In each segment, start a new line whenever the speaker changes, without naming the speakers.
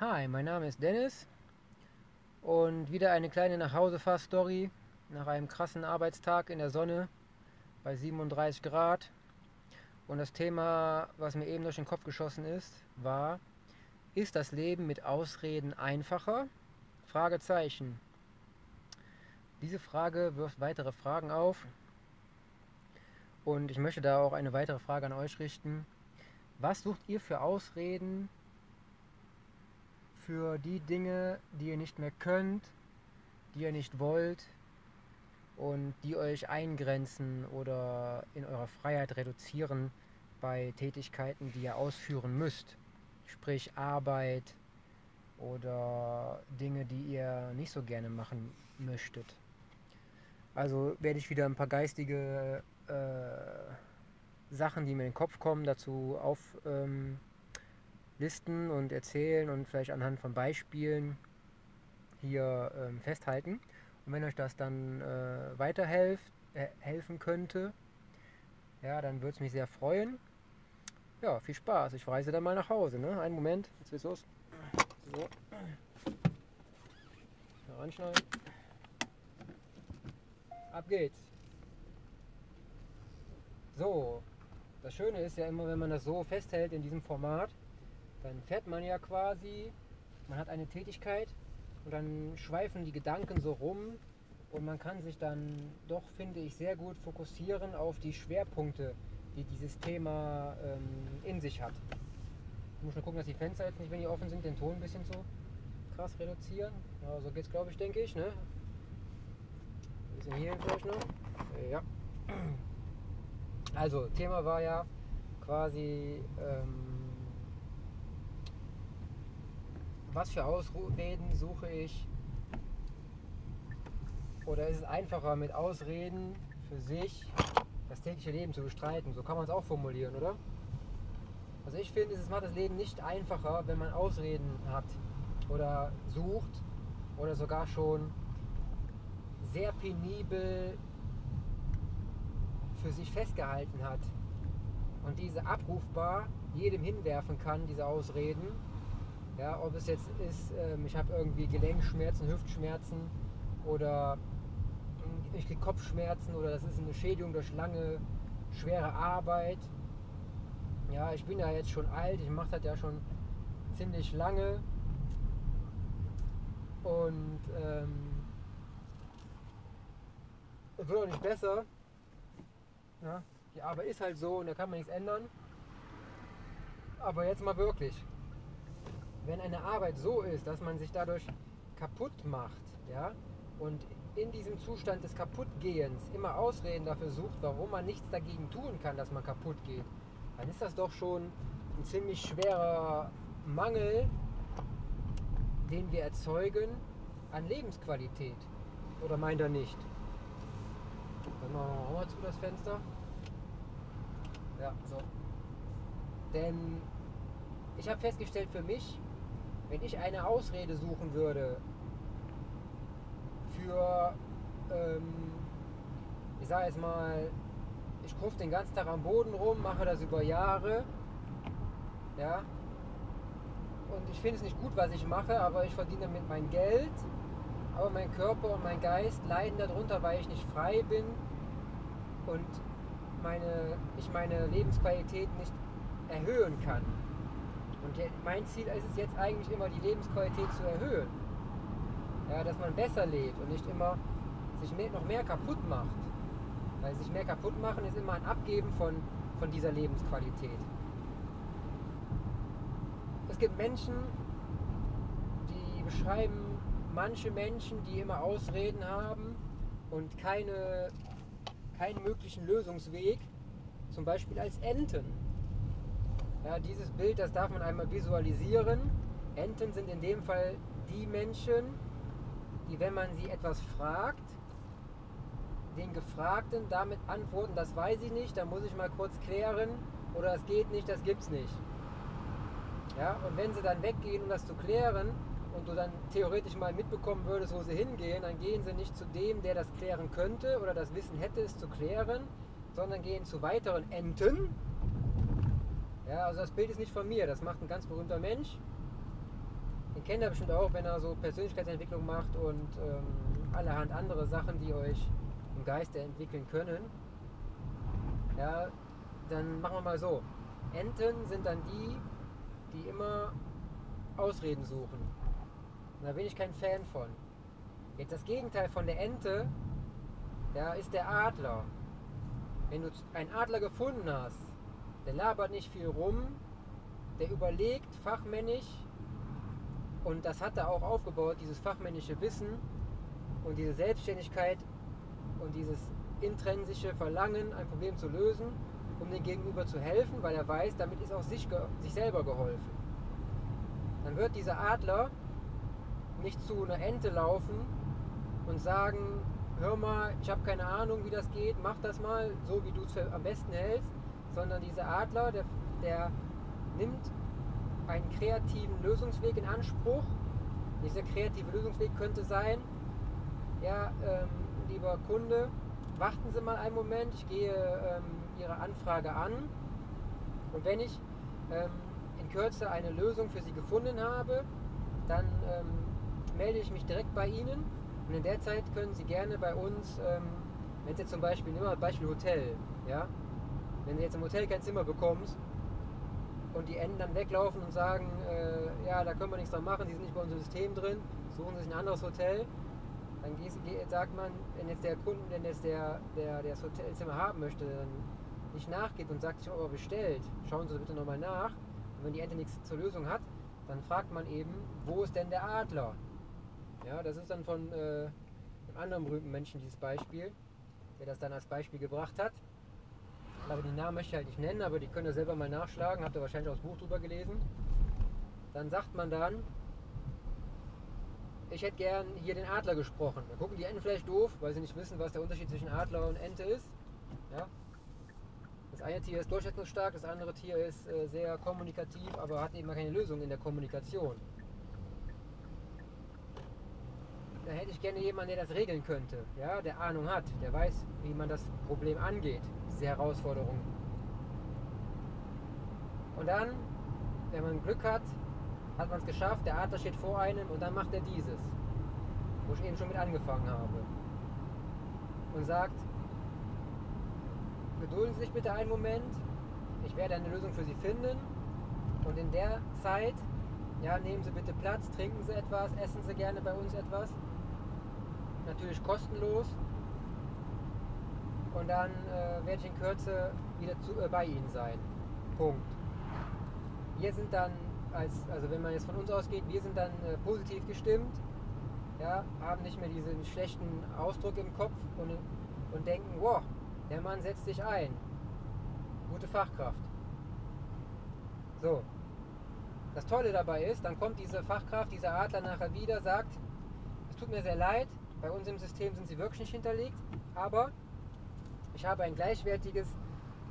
Hi, mein Name ist Dennis und wieder eine kleine Nachhausefahr-Story nach einem krassen Arbeitstag in der Sonne bei 37 Grad. Und das Thema, was mir eben durch den Kopf geschossen ist, war, ist das Leben mit Ausreden einfacher? Fragezeichen. Diese Frage wirft weitere Fragen auf und ich möchte da auch eine weitere Frage an euch richten. Was sucht ihr für Ausreden für die Dinge, die ihr nicht mehr könnt, die ihr nicht wollt und die euch eingrenzen oder in eurer Freiheit reduzieren bei Tätigkeiten, die ihr ausführen müsst? Sprich Arbeit oder Dinge, die ihr nicht so gerne machen möchtet. Also werde ich wieder ein paar geistige äh, Sachen, die mir in den Kopf kommen, dazu auflisten ähm, und erzählen und vielleicht anhand von Beispielen hier ähm, festhalten. Und wenn euch das dann äh, weiterhelfen äh, könnte, ja, dann würde es mich sehr freuen. Ja, viel Spaß. Ich reise dann mal nach Hause. Ne? Einen Moment, jetzt geht's los. So. Heranschneiden. Ab geht's. So, das Schöne ist ja immer, wenn man das so festhält in diesem Format, dann fährt man ja quasi, man hat eine Tätigkeit und dann schweifen die Gedanken so rum und man kann sich dann doch, finde ich, sehr gut fokussieren auf die Schwerpunkte, die dieses Thema ähm, in sich hat. Ich muss nur gucken, dass die Fenster jetzt nicht, wenn die offen sind, den Ton ein bisschen so krass reduzieren. Ja, so geht's, glaube ich, denke ich. Ne? Ein bisschen hier vielleicht noch. Ja. Also, Thema war ja quasi, ähm, was für Ausreden suche ich? Oder ist es einfacher mit Ausreden für sich das tägliche Leben zu bestreiten? So kann man es auch formulieren, oder? Also ich finde, es macht das Leben nicht einfacher, wenn man Ausreden hat oder sucht oder sogar schon sehr penibel für sich festgehalten hat und diese abrufbar jedem hinwerfen kann, diese Ausreden. Ja, ob es jetzt ist, ähm, ich habe irgendwie Gelenkschmerzen, Hüftschmerzen oder ich kriege Kopfschmerzen oder das ist eine Schädigung durch lange, schwere Arbeit. Ja, ich bin ja jetzt schon alt, ich mache das ja schon ziemlich lange und ähm, es wird auch nicht besser. Ja, die Arbeit ist halt so und da kann man nichts ändern. Aber jetzt mal wirklich. Wenn eine Arbeit so ist, dass man sich dadurch kaputt macht, ja, und in diesem Zustand des Kaputtgehens immer Ausreden dafür sucht, warum man nichts dagegen tun kann, dass man kaputt geht, dann ist das doch schon ein ziemlich schwerer Mangel, den wir erzeugen an Lebensqualität. Oder meint er nicht? Dann wir mal zu das Fenster. Ja, so. Denn ich habe festgestellt für mich, wenn ich eine Ausrede suchen würde für, ähm, ich sage jetzt mal, ich kurve den ganzen Tag am Boden rum, mache das über Jahre, ja, und ich finde es nicht gut, was ich mache, aber ich verdiene damit mein Geld aber mein Körper und mein Geist leiden darunter, weil ich nicht frei bin und meine, ich meine Lebensqualität nicht erhöhen kann. Und mein Ziel ist es jetzt eigentlich immer, die Lebensqualität zu erhöhen. Ja, dass man besser lebt und nicht immer sich mehr, noch mehr kaputt macht. Weil sich mehr kaputt machen ist immer ein Abgeben von, von dieser Lebensqualität. Es gibt Menschen, die beschreiben manche Menschen, die immer Ausreden haben und keine, keinen möglichen Lösungsweg, zum Beispiel als Enten. Ja, dieses Bild, das darf man einmal visualisieren. Enten sind in dem Fall die Menschen, die, wenn man sie etwas fragt, den Gefragten damit antworten, das weiß ich nicht, da muss ich mal kurz klären oder das geht nicht, das gibt's nicht. Ja, und wenn sie dann weggehen, um das zu klären, und du dann theoretisch mal mitbekommen würdest, wo sie hingehen, dann gehen sie nicht zu dem, der das klären könnte oder das Wissen hätte, es zu klären, sondern gehen zu weiteren Enten. Ja, also das Bild ist nicht von mir, das macht ein ganz berühmter Mensch. den kennt ihr bestimmt auch, wenn er so Persönlichkeitsentwicklung macht und ähm, allerhand andere Sachen, die euch im Geiste entwickeln können. Ja, dann machen wir mal so. Enten sind dann die, die immer Ausreden suchen. Und da bin ich kein Fan von. Jetzt das Gegenteil von der Ente, ja, ist der Adler. Wenn du einen Adler gefunden hast, der labert nicht viel rum, der überlegt fachmännisch. Und das hat er auch aufgebaut, dieses fachmännische Wissen und diese Selbstständigkeit und dieses intrinsische Verlangen, ein Problem zu lösen, um dem Gegenüber zu helfen, weil er weiß, damit ist auch sich, sich selber geholfen. Dann wird dieser Adler nicht zu einer Ente laufen und sagen, hör mal, ich habe keine Ahnung, wie das geht, mach das mal, so wie du es am besten hältst, sondern dieser Adler, der, der nimmt einen kreativen Lösungsweg in Anspruch. Dieser kreative Lösungsweg könnte sein, ja, ähm, lieber Kunde, warten Sie mal einen Moment, ich gehe ähm, Ihre Anfrage an. Und wenn ich ähm, in Kürze eine Lösung für Sie gefunden habe, dann ähm, melde ich mich direkt bei Ihnen. Und in der Zeit können Sie gerne bei uns, ähm, wenn Sie zum Beispiel, nehmen wir mal Beispiel Hotel, ja, wenn du jetzt im Hotel kein Zimmer bekommst und die Enden dann weglaufen und sagen, äh, ja, da können wir nichts dran machen, die sind nicht bei unserem System drin, suchen sich ein anderes Hotel, dann sagt man, wenn jetzt der Kunde, wenn jetzt der, der, der das Hotelzimmer haben möchte, dann nicht nachgeht und sagt, ich habe aber bestellt, schauen Sie bitte nochmal nach. Und wenn die Ente nichts zur Lösung hat, dann fragt man eben, wo ist denn der Adler? Ja, das ist dann von äh, einem anderen berühmten Menschen dieses Beispiel, der das dann als Beispiel gebracht hat. Aber die Namen möchte ich halt nicht nennen, aber die könnt ihr selber mal nachschlagen, habt ihr wahrscheinlich auch das Buch drüber gelesen. Dann sagt man dann, ich hätte gern hier den Adler gesprochen. Dann gucken die Enten vielleicht doof, weil sie nicht wissen, was der Unterschied zwischen Adler und Ente ist. Ja? Das eine Tier ist durchsetzungsstark, das andere Tier ist äh, sehr kommunikativ, aber hat eben keine Lösung in der Kommunikation. Da hätte ich gerne jemanden, der das regeln könnte, ja? der Ahnung hat, der weiß, wie man das Problem angeht, diese Herausforderung. Und dann, wenn man Glück hat, hat man es geschafft, der Adler steht vor einem und dann macht er dieses, wo ich eben schon mit angefangen habe. Und sagt, gedulden Sie sich bitte einen Moment, ich werde eine Lösung für Sie finden und in der Zeit, ja, nehmen Sie bitte Platz, trinken Sie etwas, essen Sie gerne bei uns etwas, natürlich kostenlos und dann äh, werde ich in Kürze wieder zu, äh, bei Ihnen sein. Punkt. Wir sind dann als, also wenn man jetzt von uns ausgeht, wir sind dann äh, positiv gestimmt, ja, haben nicht mehr diesen schlechten Ausdruck im Kopf und, und denken, wow, der Mann setzt sich ein. Gute Fachkraft. So. Das Tolle dabei ist, dann kommt diese Fachkraft, dieser Adler nachher wieder, sagt, es tut mir sehr leid, bei uns im System sind sie wirklich nicht hinterlegt, aber ich habe ein gleichwertiges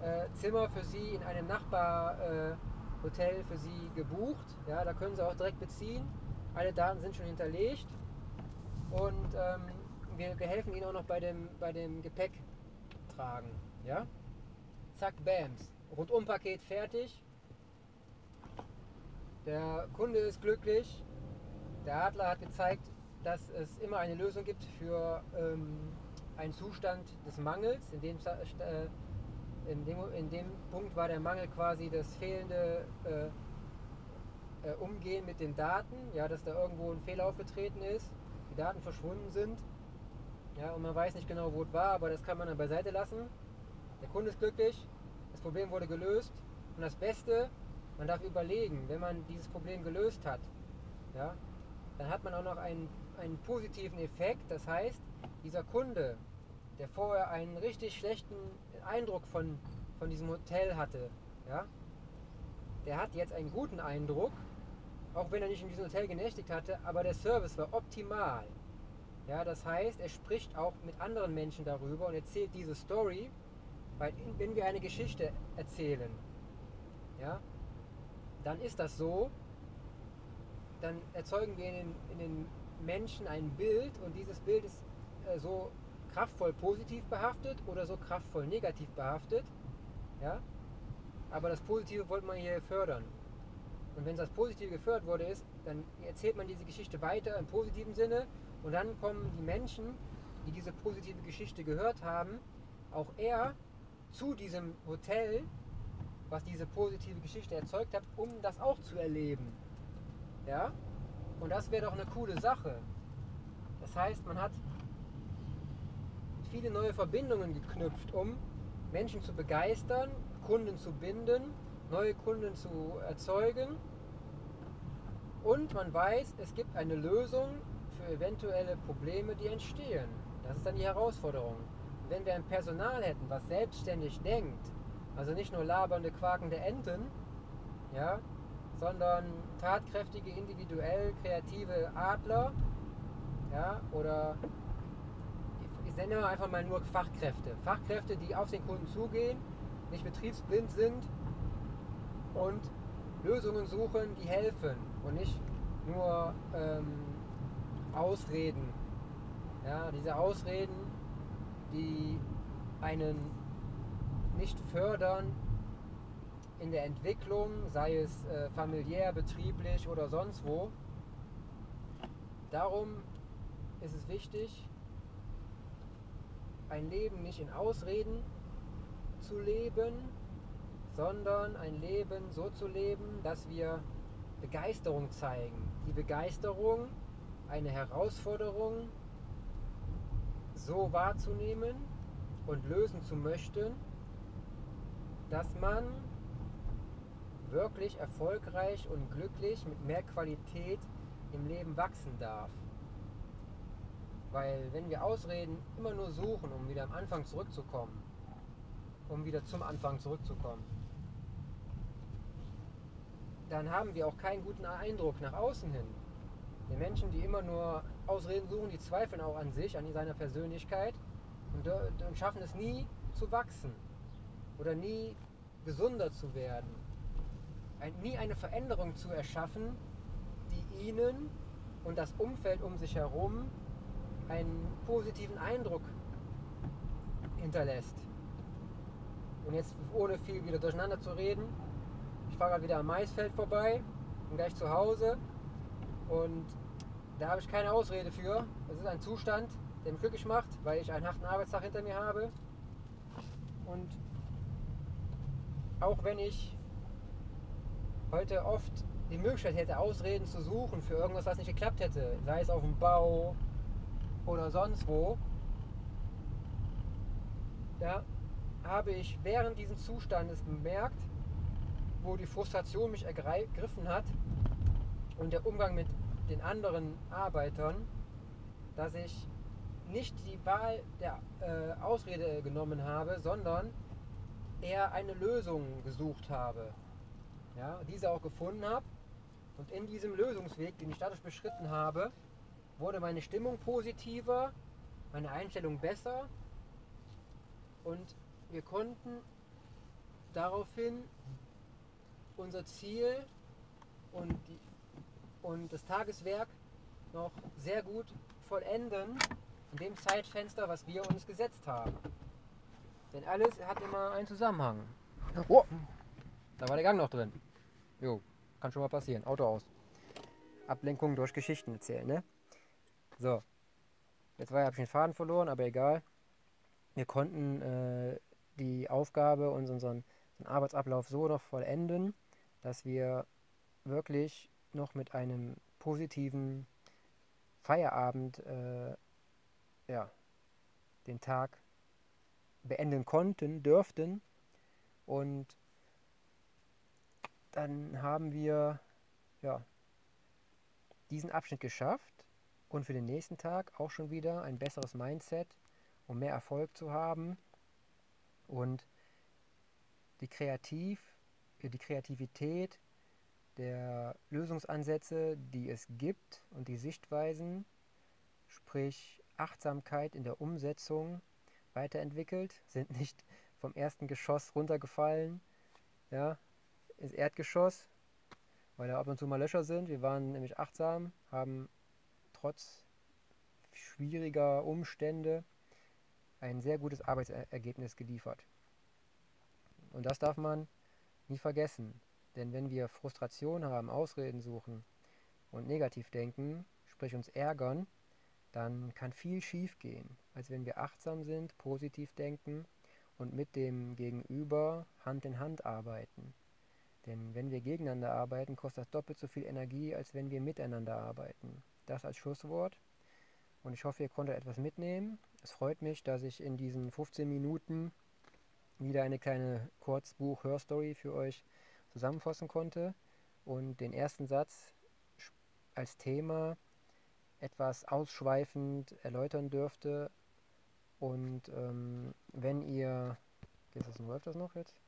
äh, Zimmer für Sie in einem Nachbar. Äh, für Sie gebucht. Ja, da können Sie auch direkt beziehen. Alle Daten sind schon hinterlegt. Und ähm, wir, wir, helfen Ihnen auch noch bei dem, bei dem Gepäck tragen. Ja? Zack, Bams. Rundumpaket fertig. Der Kunde ist glücklich. Der Adler hat gezeigt, dass es immer eine Lösung gibt für ähm, einen Zustand des Mangels, in dem äh, in dem, in dem Punkt war der Mangel quasi das fehlende äh, äh, Umgehen mit den Daten, ja, dass da irgendwo ein Fehler aufgetreten ist, die Daten verschwunden sind. Ja, und man weiß nicht genau, wo es war, aber das kann man dann beiseite lassen. Der Kunde ist glücklich, das Problem wurde gelöst. Und das Beste, man darf überlegen, wenn man dieses Problem gelöst hat, ja, dann hat man auch noch einen, einen positiven Effekt. Das heißt, dieser Kunde, der vorher einen richtig schlechten Eindruck von, von diesem Hotel hatte, ja, der hat jetzt einen guten Eindruck, auch wenn er nicht in diesem Hotel genächtigt hatte, aber der Service war optimal. Ja, das heißt, er spricht auch mit anderen Menschen darüber und erzählt diese Story, weil wenn wir eine Geschichte erzählen, ja, dann ist das so, dann erzeugen wir in den, in den Menschen ein Bild und dieses Bild ist äh, so kraftvoll positiv behaftet oder so kraftvoll negativ behaftet. Ja? Aber das Positive wollte man hier fördern. Und wenn das Positive gefördert wurde, ist, dann erzählt man diese Geschichte weiter im positiven Sinne und dann kommen die Menschen, die diese positive Geschichte gehört haben, auch eher zu diesem Hotel, was diese positive Geschichte erzeugt hat, um das auch zu erleben. Ja? Und das wäre doch eine coole Sache. Das heißt, man hat viele neue Verbindungen geknüpft, um Menschen zu begeistern, Kunden zu binden, neue Kunden zu erzeugen. Und man weiß, es gibt eine Lösung für eventuelle Probleme, die entstehen. Das ist dann die Herausforderung. Wenn wir ein Personal hätten, was selbstständig denkt, also nicht nur labernde, quakende Enten, ja, sondern tatkräftige, individuell kreative Adler, ja, oder ich nenne einfach mal nur Fachkräfte. Fachkräfte, die auf den Kunden zugehen, nicht betriebsblind sind und Lösungen suchen, die helfen und nicht nur ähm, Ausreden. Ja, diese Ausreden, die einen nicht fördern in der Entwicklung, sei es äh, familiär, betrieblich oder sonst wo. Darum ist es wichtig, ein Leben nicht in Ausreden zu leben, sondern ein Leben so zu leben, dass wir Begeisterung zeigen. Die Begeisterung, eine Herausforderung so wahrzunehmen und lösen zu möchten, dass man wirklich erfolgreich und glücklich mit mehr Qualität im Leben wachsen darf. Weil wenn wir Ausreden immer nur suchen, um wieder am Anfang zurückzukommen, um wieder zum Anfang zurückzukommen, dann haben wir auch keinen guten Eindruck nach außen hin. Die Menschen, die immer nur Ausreden suchen, die zweifeln auch an sich, an seiner Persönlichkeit und, schaffen es nie zu wachsen oder nie gesunder zu werden. Ein, nie eine Veränderung zu erschaffen, die ihnen und das Umfeld um sich herum einen positiven Eindruck hinterlässt. Und jetzt ohne viel wieder durcheinander zu reden, ich fahre gerade wieder am Maisfeld vorbei, bin gleich zu Hause und da habe ich keine Ausrede für. Es ist ein Zustand, der mich glücklich macht, weil ich einen harten Arbeitstag hinter mir habe. Und auch wenn ich heute oft die Möglichkeit hätte, Ausreden zu suchen für irgendwas, was nicht geklappt hätte, sei es auf dem Bau oder sonst wo, da habe ich während dieses Zustandes bemerkt, wo die Frustration mich ergriffen hat und der Umgang mit den anderen Arbeitern, dass ich nicht die Wahl der äh, Ausrede genommen habe, sondern eher eine Lösung gesucht habe. Ja, diese auch gefunden habe. Und in diesem Lösungsweg, den ich dadurch beschritten habe, wurde meine Stimmung positiver, meine Einstellung besser und wir konnten daraufhin unser Ziel und, die, und das Tageswerk noch sehr gut vollenden in dem Zeitfenster, was wir uns gesetzt haben. Denn alles hat immer einen Zusammenhang. Oh, da war der Gang noch drin. Jo, kann schon mal passieren. Auto aus. Ablenkung durch Geschichten erzählen, ne? So. Jetzt war, habe ich den Faden verloren, aber egal. Wir konnten äh, die Aufgabe und unseren, unseren Arbeitsablauf so noch vollenden, dass wir wirklich noch mit einem positiven Feierabend äh, ja, den Tag beenden konnten, dürften. Und dann haben wir ja, diesen Abschnitt geschafft und für den nächsten Tag auch schon wieder ein besseres Mindset, um mehr Erfolg zu haben und die Kreativ, die Kreativität der Lösungsansätze, die es gibt und die Sichtweisen, sprich Achtsamkeit in der Umsetzung weiterentwickelt, sind nicht vom ersten Geschoss runtergefallen, ja, ins Erdgeschoss, weil da ab und zu mal Löcher sind. Wir waren nämlich achtsam, haben trotz schwieriger Umstände ein sehr gutes Arbeitsergebnis geliefert. Und das darf man nie vergessen. Denn wenn wir Frustration haben, Ausreden suchen und negativ denken, sprich uns ärgern, dann kann viel schief gehen, als wenn wir achtsam sind, positiv denken und mit dem Gegenüber Hand in Hand arbeiten. Denn wenn wir gegeneinander arbeiten, kostet das doppelt so viel Energie, als wenn wir miteinander arbeiten. Das als Schlusswort. Und ich hoffe, ihr konntet etwas mitnehmen. Es freut mich, dass ich in diesen 15 Minuten wieder eine kleine Kurzbuch-Hörstory für euch zusammenfassen konnte und den ersten Satz als Thema etwas ausschweifend erläutern dürfte. Und ähm, wenn ihr, ist das, läuft das noch jetzt?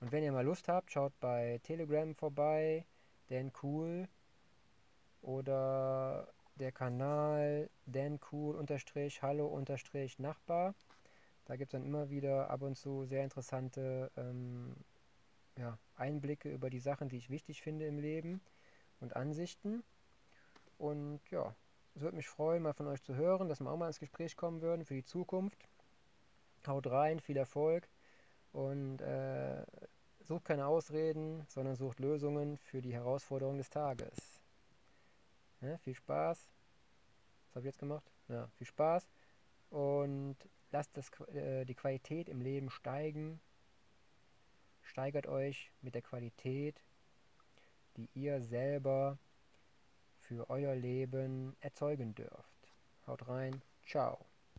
Und wenn ihr mal Lust habt, schaut bei Telegram vorbei, Dan Cool oder der Kanal Dan Cool unterstrich Hallo unterstrich Nachbar. Da gibt es dann immer wieder ab und zu sehr interessante ähm, ja, Einblicke über die Sachen, die ich wichtig finde im Leben und Ansichten. Und ja, es würde mich freuen, mal von euch zu hören, dass wir auch mal ins Gespräch kommen würden für die Zukunft. Haut rein, viel Erfolg und äh, sucht keine Ausreden, sondern sucht Lösungen für die Herausforderungen des Tages. Ja, viel Spaß. Was habe ich jetzt gemacht? Ja, viel Spaß und lasst das, äh, die Qualität im Leben steigen. Steigert euch mit der Qualität, die ihr selber für euer Leben erzeugen dürft. Haut rein, ciao.